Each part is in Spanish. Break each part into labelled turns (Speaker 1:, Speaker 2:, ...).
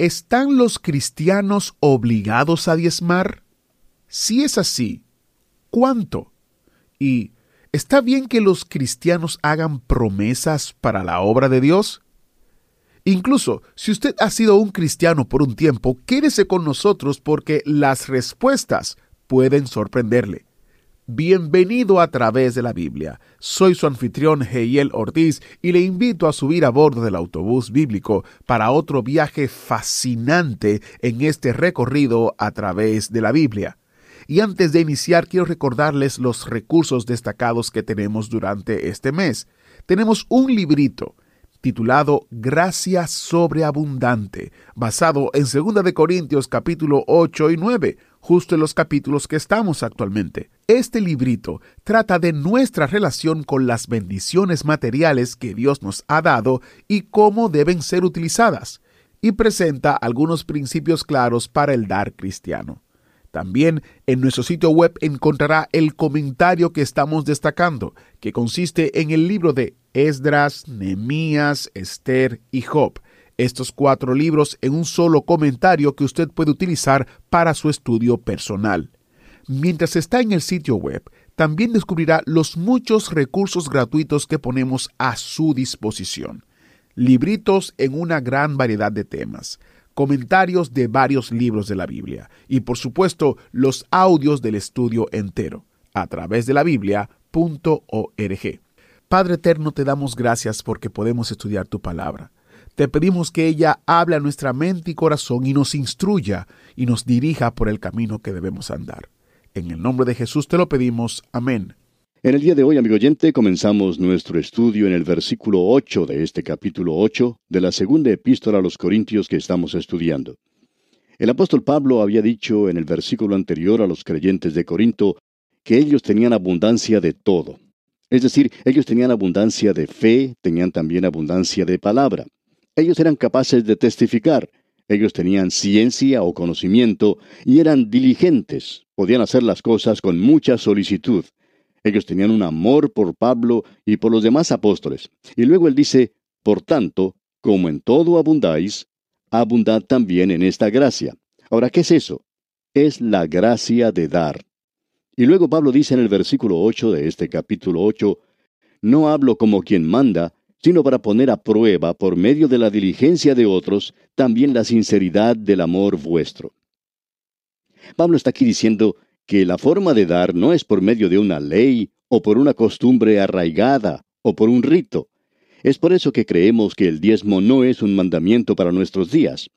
Speaker 1: ¿Están los cristianos obligados a diezmar? Si es así, ¿cuánto? ¿Y está bien que los cristianos hagan promesas para la obra de Dios? Incluso si usted ha sido un cristiano por un tiempo, quédese con nosotros porque las respuestas pueden sorprenderle. Bienvenido a través de la Biblia. Soy su anfitrión Heiel Ortiz y le invito a subir a bordo del autobús bíblico para otro viaje fascinante en este recorrido a través de la Biblia. Y antes de iniciar, quiero recordarles los recursos destacados que tenemos durante este mes. Tenemos un librito titulado Gracia sobreabundante, basado en 2 de Corintios capítulo 8 y 9, justo en los capítulos que estamos actualmente. Este librito trata de nuestra relación con las bendiciones materiales que Dios nos ha dado y cómo deben ser utilizadas, y presenta algunos principios claros para el dar cristiano. También en nuestro sitio web encontrará el comentario que estamos destacando, que consiste en el libro de Esdras, Nehemías, Esther y Job. Estos cuatro libros en un solo comentario que usted puede utilizar para su estudio personal. Mientras está en el sitio web, también descubrirá los muchos recursos gratuitos que ponemos a su disposición. Libritos en una gran variedad de temas comentarios de varios libros de la Biblia y por supuesto los audios del estudio entero a través de la biblia.org. Padre eterno, te damos gracias porque podemos estudiar tu palabra. Te pedimos que ella hable a nuestra mente y corazón y nos instruya y nos dirija por el camino que debemos andar. En el nombre de Jesús te lo pedimos. Amén.
Speaker 2: En el día de hoy, amigo oyente, comenzamos nuestro estudio en el versículo 8 de este capítulo 8 de la segunda epístola a los Corintios que estamos estudiando. El apóstol Pablo había dicho en el versículo anterior a los creyentes de Corinto que ellos tenían abundancia de todo. Es decir, ellos tenían abundancia de fe, tenían también abundancia de palabra. Ellos eran capaces de testificar, ellos tenían ciencia o conocimiento y eran diligentes, podían hacer las cosas con mucha solicitud. Ellos tenían un amor por Pablo y por los demás apóstoles. Y luego él dice, por tanto, como en todo abundáis, abundad también en esta gracia. Ahora, ¿qué es eso? Es la gracia de dar. Y luego Pablo dice en el versículo 8 de este capítulo 8, no hablo como quien manda, sino para poner a prueba, por medio de la diligencia de otros, también la sinceridad del amor vuestro. Pablo está aquí diciendo que la forma de dar no es por medio de una ley o por una costumbre arraigada o por un rito. Es por eso que creemos que el diezmo no es un mandamiento para nuestros días.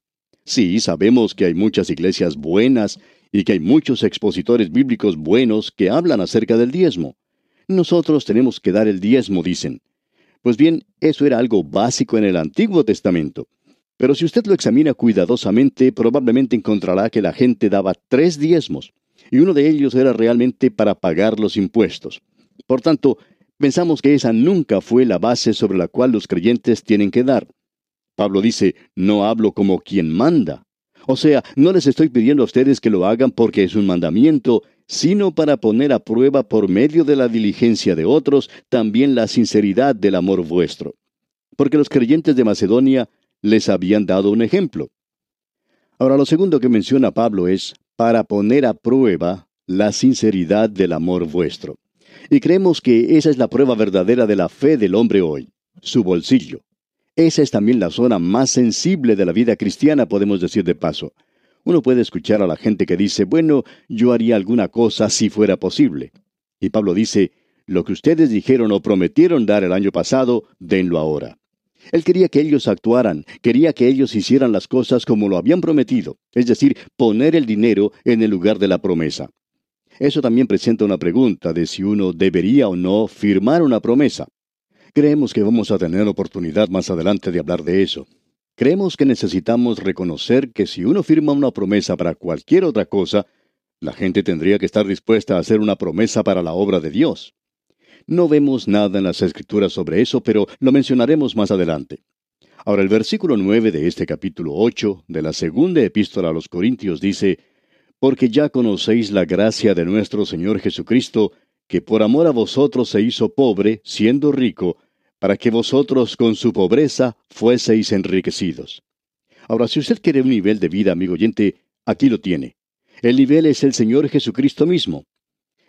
Speaker 2: Sí, sabemos que hay muchas iglesias buenas y que hay muchos expositores bíblicos buenos que hablan acerca del diezmo. Nosotros tenemos que dar el diezmo, dicen. Pues bien, eso era algo básico en el Antiguo Testamento. Pero si usted lo examina cuidadosamente, probablemente encontrará que la gente daba tres diezmos y uno de ellos era realmente para pagar los impuestos. Por tanto, pensamos que esa nunca fue la base sobre la cual los creyentes tienen que dar. Pablo dice, no hablo como quien manda. O sea, no les estoy pidiendo a ustedes que lo hagan porque es un mandamiento, sino para poner a prueba por medio de la diligencia de otros también la sinceridad del amor vuestro. Porque los creyentes de Macedonia les habían dado un ejemplo. Ahora, lo segundo que menciona Pablo es, para poner a prueba la sinceridad del amor vuestro. Y creemos que esa es la prueba verdadera de la fe del hombre hoy, su bolsillo. Esa es también la zona más sensible de la vida cristiana, podemos decir de paso. Uno puede escuchar a la gente que dice, bueno, yo haría alguna cosa si fuera posible. Y Pablo dice, lo que ustedes dijeron o prometieron dar el año pasado, denlo ahora. Él quería que ellos actuaran, quería que ellos hicieran las cosas como lo habían prometido, es decir, poner el dinero en el lugar de la promesa. Eso también presenta una pregunta de si uno debería o no firmar una promesa. Creemos que vamos a tener oportunidad más adelante de hablar de eso. creemos que necesitamos reconocer que si uno firma una promesa para cualquier otra cosa, la gente tendría que estar dispuesta a hacer una promesa para la obra de Dios. No vemos nada en las Escrituras sobre eso, pero lo mencionaremos más adelante. Ahora el versículo 9 de este capítulo 8 de la segunda epístola a los Corintios dice, Porque ya conocéis la gracia de nuestro Señor Jesucristo, que por amor a vosotros se hizo pobre, siendo rico, para que vosotros con su pobreza fueseis enriquecidos. Ahora, si usted quiere un nivel de vida, amigo oyente, aquí lo tiene. El nivel es el Señor Jesucristo mismo.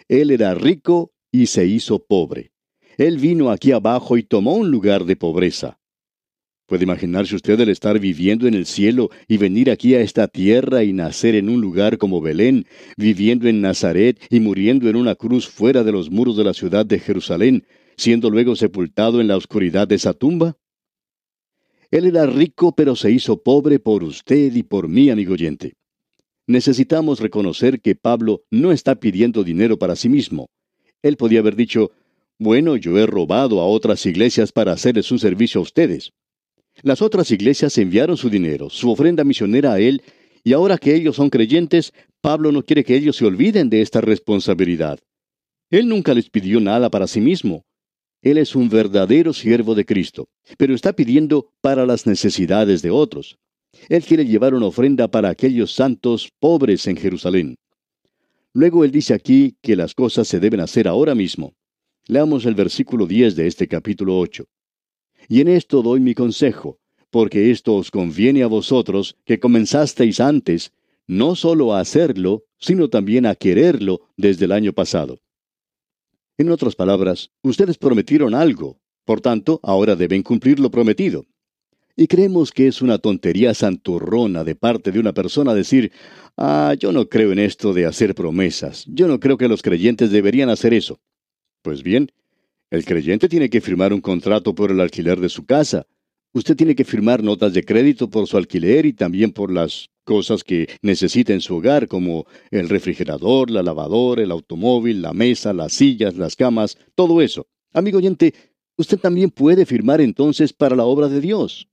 Speaker 2: Él era rico y se hizo pobre. Él vino aquí abajo y tomó un lugar de pobreza. ¿Puede imaginarse usted el estar viviendo en el cielo y venir aquí a esta tierra y nacer en un lugar como Belén, viviendo en Nazaret y muriendo en una cruz fuera de los muros de la ciudad de Jerusalén, siendo luego sepultado en la oscuridad de esa tumba? Él era rico, pero se hizo pobre por usted y por mí, amigo oyente. Necesitamos reconocer que Pablo no está pidiendo dinero para sí mismo. Él podía haber dicho, bueno, yo he robado a otras iglesias para hacerles un servicio a ustedes. Las otras iglesias enviaron su dinero, su ofrenda misionera a él, y ahora que ellos son creyentes, Pablo no quiere que ellos se olviden de esta responsabilidad. Él nunca les pidió nada para sí mismo. Él es un verdadero siervo de Cristo, pero está pidiendo para las necesidades de otros. Él quiere llevar una ofrenda para aquellos santos pobres en Jerusalén. Luego él dice aquí que las cosas se deben hacer ahora mismo. Leamos el versículo 10 de este capítulo 8. Y en esto doy mi consejo, porque esto os conviene a vosotros que comenzasteis antes, no sólo a hacerlo, sino también a quererlo desde el año pasado. En otras palabras, ustedes prometieron algo, por tanto, ahora deben cumplir lo prometido. Y creemos que es una tontería santurrona de parte de una persona decir, ah, yo no creo en esto de hacer promesas, yo no creo que los creyentes deberían hacer eso. Pues bien, el creyente tiene que firmar un contrato por el alquiler de su casa. Usted tiene que firmar notas de crédito por su alquiler y también por las cosas que necesita en su hogar, como el refrigerador, la lavadora, el automóvil, la mesa, las sillas, las camas, todo eso. Amigo oyente, usted también puede firmar entonces para la obra de Dios.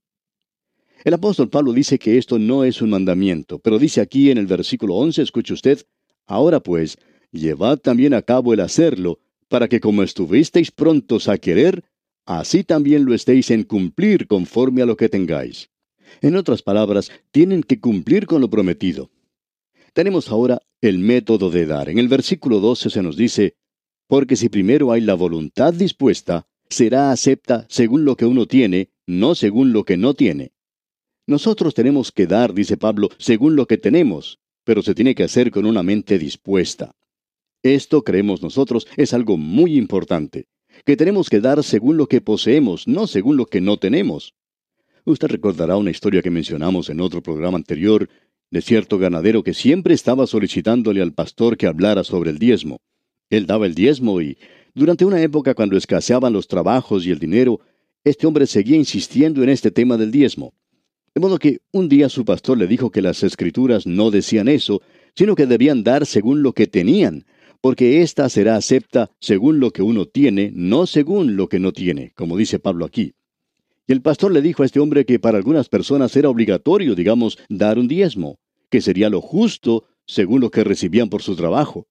Speaker 2: El apóstol Pablo dice que esto no es un mandamiento, pero dice aquí en el versículo 11, escuche usted, ahora pues, llevad también a cabo el hacerlo, para que como estuvisteis prontos a querer, así también lo estéis en cumplir conforme a lo que tengáis. En otras palabras, tienen que cumplir con lo prometido. Tenemos ahora el método de dar. En el versículo 12 se nos dice, porque si primero hay la voluntad dispuesta, será acepta según lo que uno tiene, no según lo que no tiene. Nosotros tenemos que dar, dice Pablo, según lo que tenemos, pero se tiene que hacer con una mente dispuesta. Esto, creemos nosotros, es algo muy importante, que tenemos que dar según lo que poseemos, no según lo que no tenemos. Usted recordará una historia que mencionamos en otro programa anterior de cierto ganadero que siempre estaba solicitándole al pastor que hablara sobre el diezmo. Él daba el diezmo y, durante una época cuando escaseaban los trabajos y el dinero, este hombre seguía insistiendo en este tema del diezmo. De modo que un día su pastor le dijo que las escrituras no decían eso, sino que debían dar según lo que tenían, porque ésta será acepta según lo que uno tiene, no según lo que no tiene, como dice Pablo aquí. Y el pastor le dijo a este hombre que para algunas personas era obligatorio, digamos, dar un diezmo, que sería lo justo según lo que recibían por su trabajo.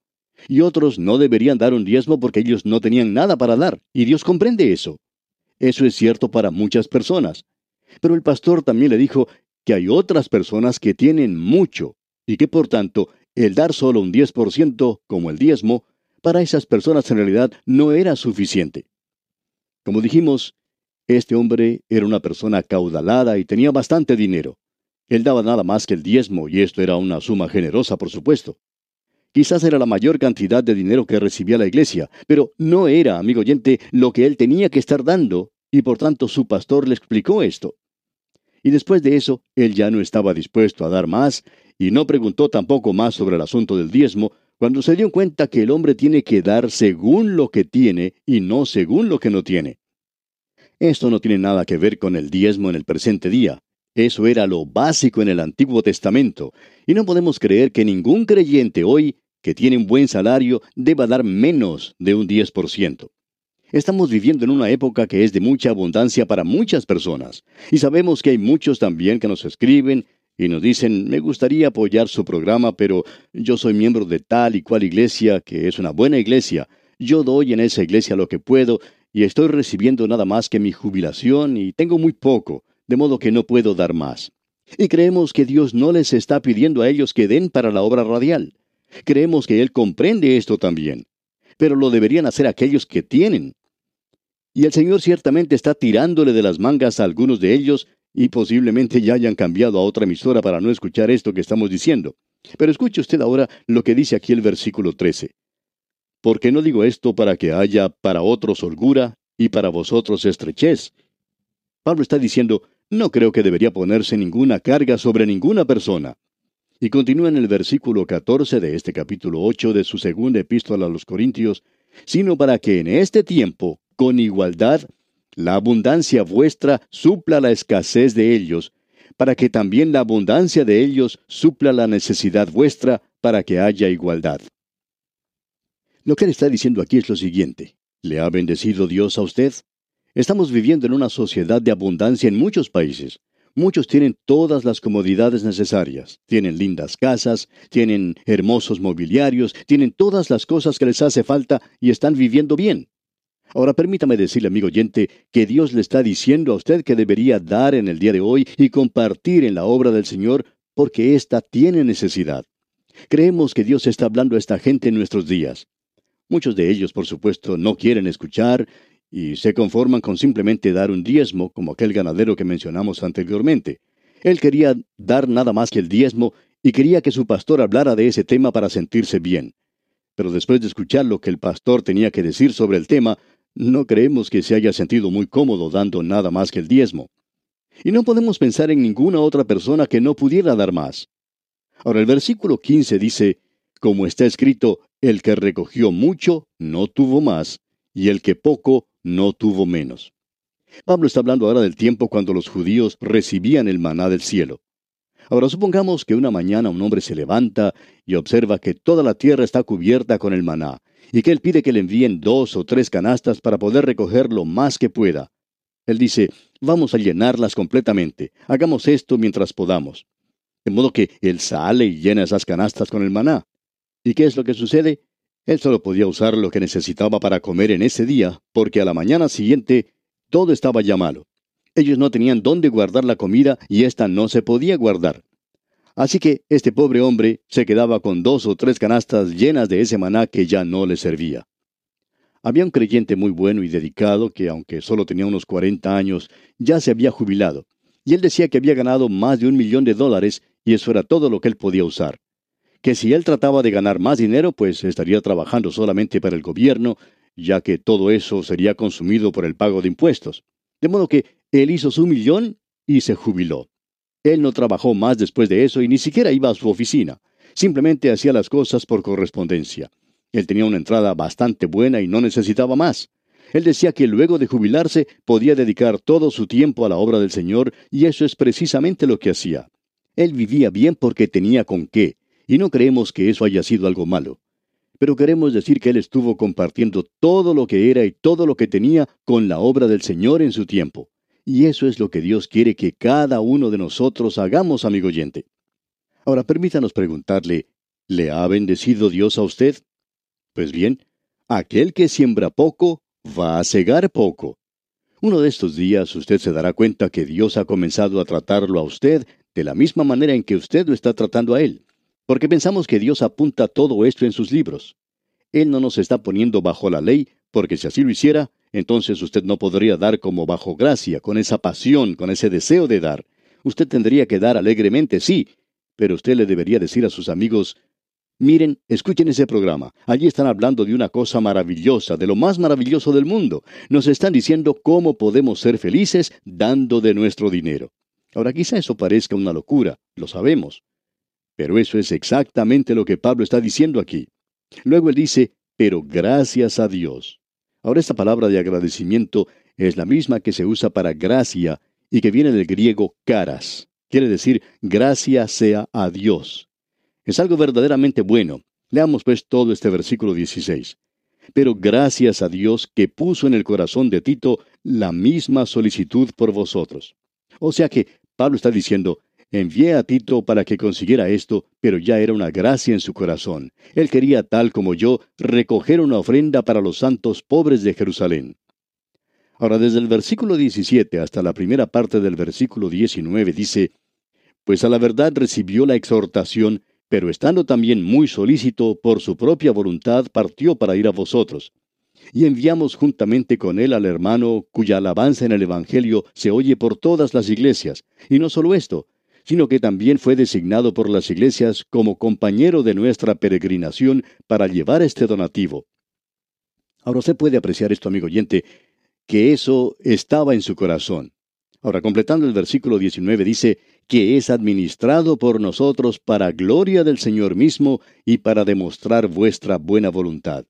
Speaker 2: Y otros no deberían dar un diezmo porque ellos no tenían nada para dar, y Dios comprende eso. Eso es cierto para muchas personas. Pero el pastor también le dijo que hay otras personas que tienen mucho, y que por tanto el dar solo un 10% como el diezmo, para esas personas en realidad no era suficiente. Como dijimos, este hombre era una persona caudalada y tenía bastante dinero. Él daba nada más que el diezmo, y esto era una suma generosa, por supuesto. Quizás era la mayor cantidad de dinero que recibía la iglesia, pero no era, amigo oyente, lo que él tenía que estar dando, y por tanto su pastor le explicó esto. Y después de eso, él ya no estaba dispuesto a dar más, y no preguntó tampoco más sobre el asunto del diezmo, cuando se dio cuenta que el hombre tiene que dar según lo que tiene y no según lo que no tiene. Esto no tiene nada que ver con el diezmo en el presente día. Eso era lo básico en el Antiguo Testamento, y no podemos creer que ningún creyente hoy que tiene un buen salario deba dar menos de un 10%. Estamos viviendo en una época que es de mucha abundancia para muchas personas. Y sabemos que hay muchos también que nos escriben y nos dicen, me gustaría apoyar su programa, pero yo soy miembro de tal y cual iglesia, que es una buena iglesia. Yo doy en esa iglesia lo que puedo y estoy recibiendo nada más que mi jubilación y tengo muy poco, de modo que no puedo dar más. Y creemos que Dios no les está pidiendo a ellos que den para la obra radial. Creemos que Él comprende esto también. Pero lo deberían hacer aquellos que tienen. Y el Señor ciertamente está tirándole de las mangas a algunos de ellos y posiblemente ya hayan cambiado a otra emisora para no escuchar esto que estamos diciendo. Pero escuche usted ahora lo que dice aquí el versículo 13. Porque no digo esto para que haya para otros holgura y para vosotros estrechez. Pablo está diciendo, no creo que debería ponerse ninguna carga sobre ninguna persona. Y continúa en el versículo 14 de este capítulo 8 de su segunda epístola a los Corintios, sino para que en este tiempo con igualdad, la abundancia vuestra supla la escasez de ellos, para que también la abundancia de ellos supla la necesidad vuestra, para que haya igualdad. Lo que él está diciendo aquí es lo siguiente. ¿Le ha bendecido Dios a usted? Estamos viviendo en una sociedad de abundancia en muchos países. Muchos tienen todas las comodidades necesarias. Tienen lindas casas, tienen hermosos mobiliarios, tienen todas las cosas que les hace falta y están viviendo bien. Ahora permítame decirle, amigo oyente, que Dios le está diciendo a usted que debería dar en el día de hoy y compartir en la obra del Señor porque ésta tiene necesidad. Creemos que Dios está hablando a esta gente en nuestros días. Muchos de ellos, por supuesto, no quieren escuchar y se conforman con simplemente dar un diezmo, como aquel ganadero que mencionamos anteriormente. Él quería dar nada más que el diezmo y quería que su pastor hablara de ese tema para sentirse bien. Pero después de escuchar lo que el pastor tenía que decir sobre el tema, no creemos que se haya sentido muy cómodo dando nada más que el diezmo. Y no podemos pensar en ninguna otra persona que no pudiera dar más. Ahora el versículo 15 dice, como está escrito, el que recogió mucho no tuvo más, y el que poco no tuvo menos. Pablo está hablando ahora del tiempo cuando los judíos recibían el maná del cielo. Ahora supongamos que una mañana un hombre se levanta y observa que toda la tierra está cubierta con el maná, y que él pide que le envíen dos o tres canastas para poder recoger lo más que pueda. Él dice, vamos a llenarlas completamente, hagamos esto mientras podamos. De modo que él sale y llena esas canastas con el maná. ¿Y qué es lo que sucede? Él solo podía usar lo que necesitaba para comer en ese día, porque a la mañana siguiente todo estaba ya malo. Ellos no tenían dónde guardar la comida y ésta no se podía guardar. Así que este pobre hombre se quedaba con dos o tres canastas llenas de ese maná que ya no le servía. Había un creyente muy bueno y dedicado que, aunque solo tenía unos 40 años, ya se había jubilado, y él decía que había ganado más de un millón de dólares y eso era todo lo que él podía usar. Que si él trataba de ganar más dinero, pues estaría trabajando solamente para el gobierno, ya que todo eso sería consumido por el pago de impuestos. De modo que él hizo su millón y se jubiló. Él no trabajó más después de eso y ni siquiera iba a su oficina. Simplemente hacía las cosas por correspondencia. Él tenía una entrada bastante buena y no necesitaba más. Él decía que luego de jubilarse podía dedicar todo su tiempo a la obra del Señor y eso es precisamente lo que hacía. Él vivía bien porque tenía con qué, y no creemos que eso haya sido algo malo. Pero queremos decir que él estuvo compartiendo todo lo que era y todo lo que tenía con la obra del Señor en su tiempo. Y eso es lo que Dios quiere que cada uno de nosotros hagamos, amigo oyente. Ahora permítanos preguntarle, ¿le ha bendecido Dios a usted? Pues bien, aquel que siembra poco, va a cegar poco. Uno de estos días usted se dará cuenta que Dios ha comenzado a tratarlo a usted de la misma manera en que usted lo está tratando a Él, porque pensamos que Dios apunta todo esto en sus libros. Él no nos está poniendo bajo la ley, porque si así lo hiciera, entonces usted no podría dar como bajo gracia, con esa pasión, con ese deseo de dar. Usted tendría que dar alegremente, sí, pero usted le debería decir a sus amigos, miren, escuchen ese programa, allí están hablando de una cosa maravillosa, de lo más maravilloso del mundo. Nos están diciendo cómo podemos ser felices dando de nuestro dinero. Ahora quizá eso parezca una locura, lo sabemos. Pero eso es exactamente lo que Pablo está diciendo aquí. Luego él dice, pero gracias a Dios. Ahora esta palabra de agradecimiento es la misma que se usa para gracia y que viene del griego caras. Quiere decir gracia sea a Dios. Es algo verdaderamente bueno. Leamos pues todo este versículo 16. pero gracias a Dios que puso en el corazón de Tito la misma solicitud por vosotros. O sea que Pablo está diciendo, envié a Tito para que consiguiera esto, pero ya era una gracia en su corazón. Él quería, tal como yo, recoger una ofrenda para los santos pobres de Jerusalén. Ahora, desde el versículo 17 hasta la primera parte del versículo 19 dice, Pues a la verdad recibió la exhortación, pero estando también muy solícito por su propia voluntad, partió para ir a vosotros. Y enviamos juntamente con él al hermano cuya alabanza en el Evangelio se oye por todas las iglesias. Y no solo esto, sino que también fue designado por las iglesias como compañero de nuestra peregrinación para llevar este donativo. Ahora usted puede apreciar esto, amigo oyente, que eso estaba en su corazón. Ahora, completando el versículo 19, dice, que es administrado por nosotros para gloria del Señor mismo y para demostrar vuestra buena voluntad.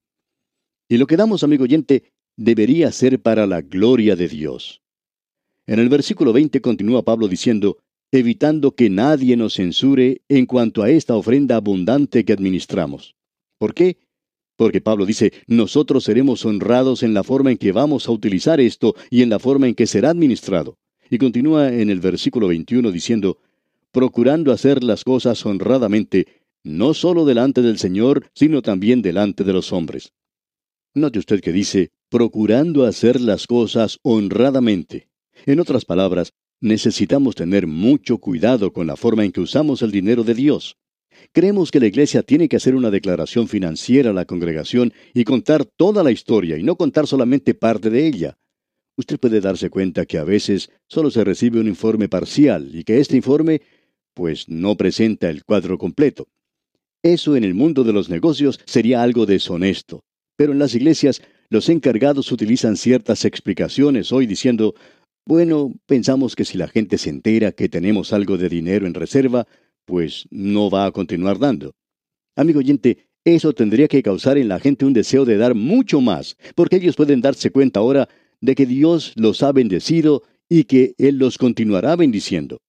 Speaker 2: Y lo que damos, amigo oyente, debería ser para la gloria de Dios. En el versículo 20 continúa Pablo diciendo, evitando que nadie nos censure en cuanto a esta ofrenda abundante que administramos. ¿Por qué? Porque Pablo dice, nosotros seremos honrados en la forma en que vamos a utilizar esto y en la forma en que será administrado. Y continúa en el versículo 21 diciendo, procurando hacer las cosas honradamente, no solo delante del Señor, sino también delante de los hombres. Note usted que dice, procurando hacer las cosas honradamente. En otras palabras, necesitamos tener mucho cuidado con la forma en que usamos el dinero de Dios. Creemos que la iglesia tiene que hacer una declaración financiera a la congregación y contar toda la historia y no contar solamente parte de ella usted puede darse cuenta que a veces solo se recibe un informe parcial y que este informe pues no presenta el cuadro completo. Eso en el mundo de los negocios sería algo deshonesto. Pero en las iglesias los encargados utilizan ciertas explicaciones hoy diciendo, bueno, pensamos que si la gente se entera que tenemos algo de dinero en reserva, pues no va a continuar dando. Amigo oyente, eso tendría que causar en la gente un deseo de dar mucho más, porque ellos pueden darse cuenta ahora de que Dios los ha bendecido y que Él los continuará bendiciendo.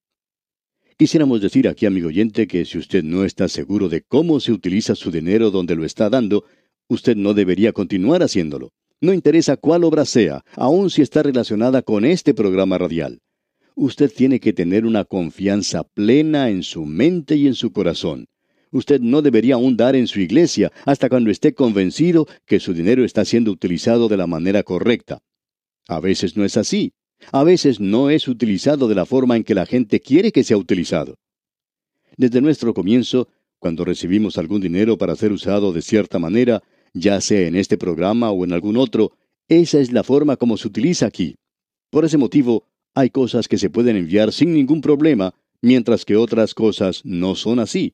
Speaker 2: Quisiéramos decir aquí, amigo oyente, que si usted no está seguro de cómo se utiliza su dinero donde lo está dando, usted no debería continuar haciéndolo. No interesa cuál obra sea, aun si está relacionada con este programa radial. Usted tiene que tener una confianza plena en su mente y en su corazón. Usted no debería aún dar en su iglesia hasta cuando esté convencido que su dinero está siendo utilizado de la manera correcta. A veces no es así. A veces no es utilizado de la forma en que la gente quiere que sea utilizado. Desde nuestro comienzo, cuando recibimos algún dinero para ser usado de cierta manera, ya sea en este programa o en algún otro, esa es la forma como se utiliza aquí. Por ese motivo, hay cosas que se pueden enviar sin ningún problema, mientras que otras cosas no son así.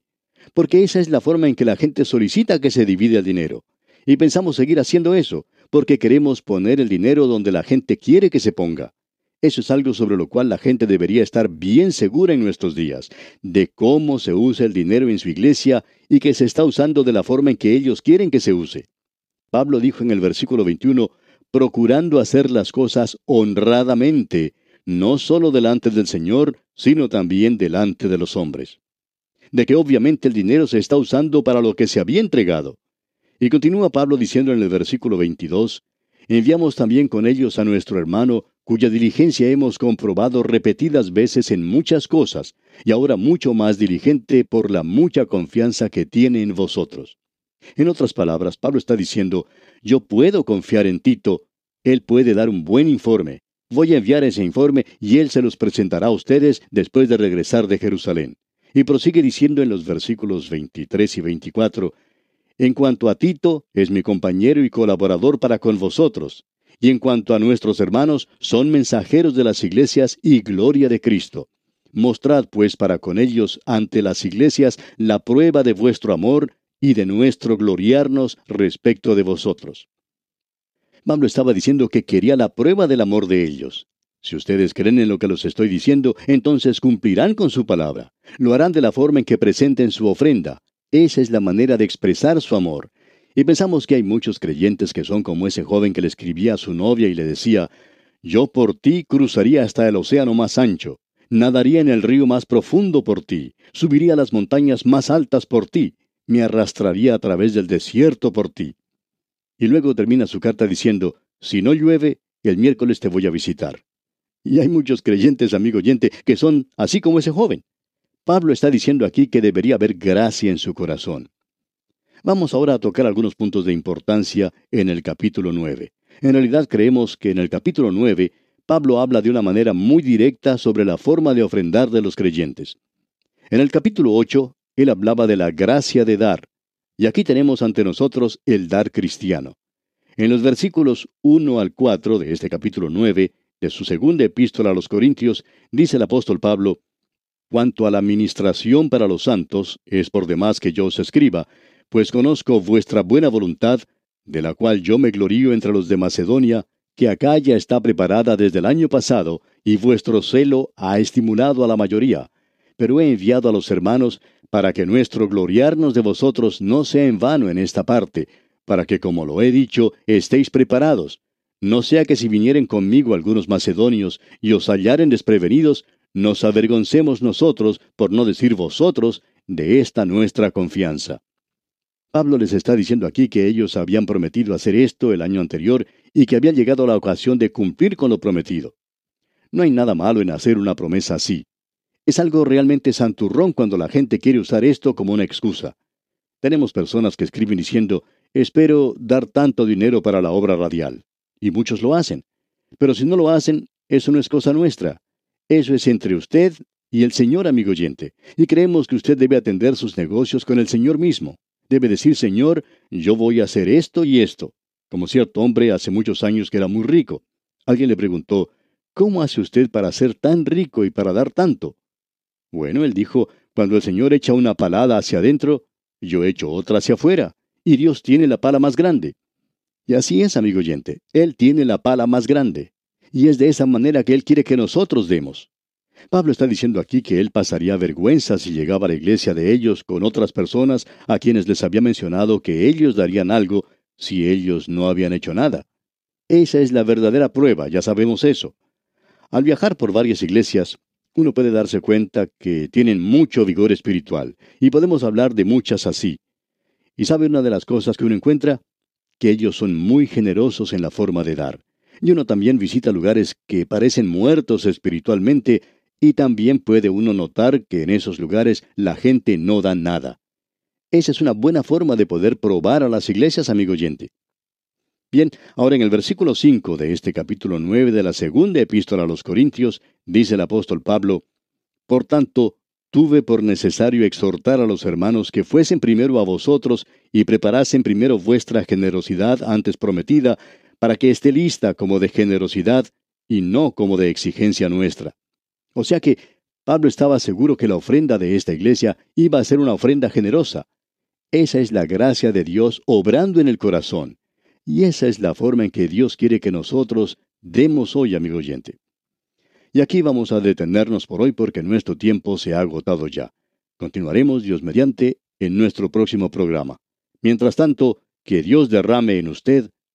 Speaker 2: Porque esa es la forma en que la gente solicita que se divide el dinero. Y pensamos seguir haciendo eso, porque queremos poner el dinero donde la gente quiere que se ponga. Eso es algo sobre lo cual la gente debería estar bien segura en nuestros días, de cómo se usa el dinero en su iglesia y que se está usando de la forma en que ellos quieren que se use. Pablo dijo en el versículo 21, procurando hacer las cosas honradamente, no solo delante del Señor, sino también delante de los hombres. De que obviamente el dinero se está usando para lo que se había entregado. Y continúa Pablo diciendo en el versículo 22, enviamos también con ellos a nuestro hermano, cuya diligencia hemos comprobado repetidas veces en muchas cosas, y ahora mucho más diligente por la mucha confianza que tiene en vosotros. En otras palabras, Pablo está diciendo, yo puedo confiar en Tito, él puede dar un buen informe. Voy a enviar ese informe y él se los presentará a ustedes después de regresar de Jerusalén. Y prosigue diciendo en los versículos 23 y 24, en cuanto a Tito, es mi compañero y colaborador para con vosotros. Y en cuanto a nuestros hermanos, son mensajeros de las iglesias y gloria de Cristo. Mostrad pues para con ellos ante las iglesias la prueba de vuestro amor y de nuestro gloriarnos respecto de vosotros. Pablo estaba diciendo que quería la prueba del amor de ellos. Si ustedes creen en lo que los estoy diciendo, entonces cumplirán con su palabra. Lo harán de la forma en que presenten su ofrenda, esa es la manera de expresar su amor. Y pensamos que hay muchos creyentes que son como ese joven que le escribía a su novia y le decía, Yo por ti cruzaría hasta el océano más ancho, nadaría en el río más profundo por ti, subiría a las montañas más altas por ti, me arrastraría a través del desierto por ti. Y luego termina su carta diciendo, si no llueve, el miércoles te voy a visitar. Y hay muchos creyentes, amigo oyente, que son así como ese joven. Pablo está diciendo aquí que debería haber gracia en su corazón. Vamos ahora a tocar algunos puntos de importancia en el capítulo 9. En realidad creemos que en el capítulo 9 Pablo habla de una manera muy directa sobre la forma de ofrendar de los creyentes. En el capítulo 8, él hablaba de la gracia de dar, y aquí tenemos ante nosotros el dar cristiano. En los versículos 1 al 4 de este capítulo 9, de su segunda epístola a los Corintios, dice el apóstol Pablo, Cuanto a la ministración para los santos, es por demás que yo os escriba, pues conozco vuestra buena voluntad, de la cual yo me glorío entre los de Macedonia, que acá ya está preparada desde el año pasado, y vuestro celo ha estimulado a la mayoría. Pero he enviado a los hermanos para que nuestro gloriarnos de vosotros no sea en vano en esta parte, para que, como lo he dicho, estéis preparados. No sea que si vinieren conmigo algunos macedonios y os hallaren desprevenidos, nos avergoncemos nosotros, por no decir vosotros, de esta nuestra confianza. Pablo les está diciendo aquí que ellos habían prometido hacer esto el año anterior y que había llegado la ocasión de cumplir con lo prometido. No hay nada malo en hacer una promesa así. Es algo realmente santurrón cuando la gente quiere usar esto como una excusa. Tenemos personas que escriben diciendo, espero dar tanto dinero para la obra radial. Y muchos lo hacen. Pero si no lo hacen, eso no es cosa nuestra. Eso es entre usted y el Señor, amigo oyente. Y creemos que usted debe atender sus negocios con el Señor mismo. Debe decir, Señor, yo voy a hacer esto y esto. Como cierto hombre hace muchos años que era muy rico. Alguien le preguntó, ¿cómo hace usted para ser tan rico y para dar tanto? Bueno, él dijo, cuando el Señor echa una palada hacia adentro, yo echo otra hacia afuera, y Dios tiene la pala más grande. Y así es, amigo oyente, Él tiene la pala más grande. Y es de esa manera que Él quiere que nosotros demos. Pablo está diciendo aquí que él pasaría vergüenza si llegaba a la iglesia de ellos con otras personas a quienes les había mencionado que ellos darían algo si ellos no habían hecho nada. Esa es la verdadera prueba, ya sabemos eso. Al viajar por varias iglesias, uno puede darse cuenta que tienen mucho vigor espiritual, y podemos hablar de muchas así. ¿Y sabe una de las cosas que uno encuentra? Que ellos son muy generosos en la forma de dar. Y uno también visita lugares que parecen muertos espiritualmente, y también puede uno notar que en esos lugares la gente no da nada. Esa es una buena forma de poder probar a las iglesias, amigo oyente. Bien, ahora en el versículo 5 de este capítulo 9 de la segunda epístola a los Corintios, dice el apóstol Pablo, Por tanto, tuve por necesario exhortar a los hermanos que fuesen primero a vosotros y preparasen primero vuestra generosidad antes prometida, para que esté lista como de generosidad y no como de exigencia nuestra. O sea que Pablo estaba seguro que la ofrenda de esta iglesia iba a ser una ofrenda generosa. Esa es la gracia de Dios obrando en el corazón. Y esa es la forma en que Dios quiere que nosotros demos hoy, amigo oyente. Y aquí vamos a detenernos por hoy porque nuestro tiempo se ha agotado ya. Continuaremos, Dios mediante, en nuestro próximo programa. Mientras tanto, que Dios derrame en usted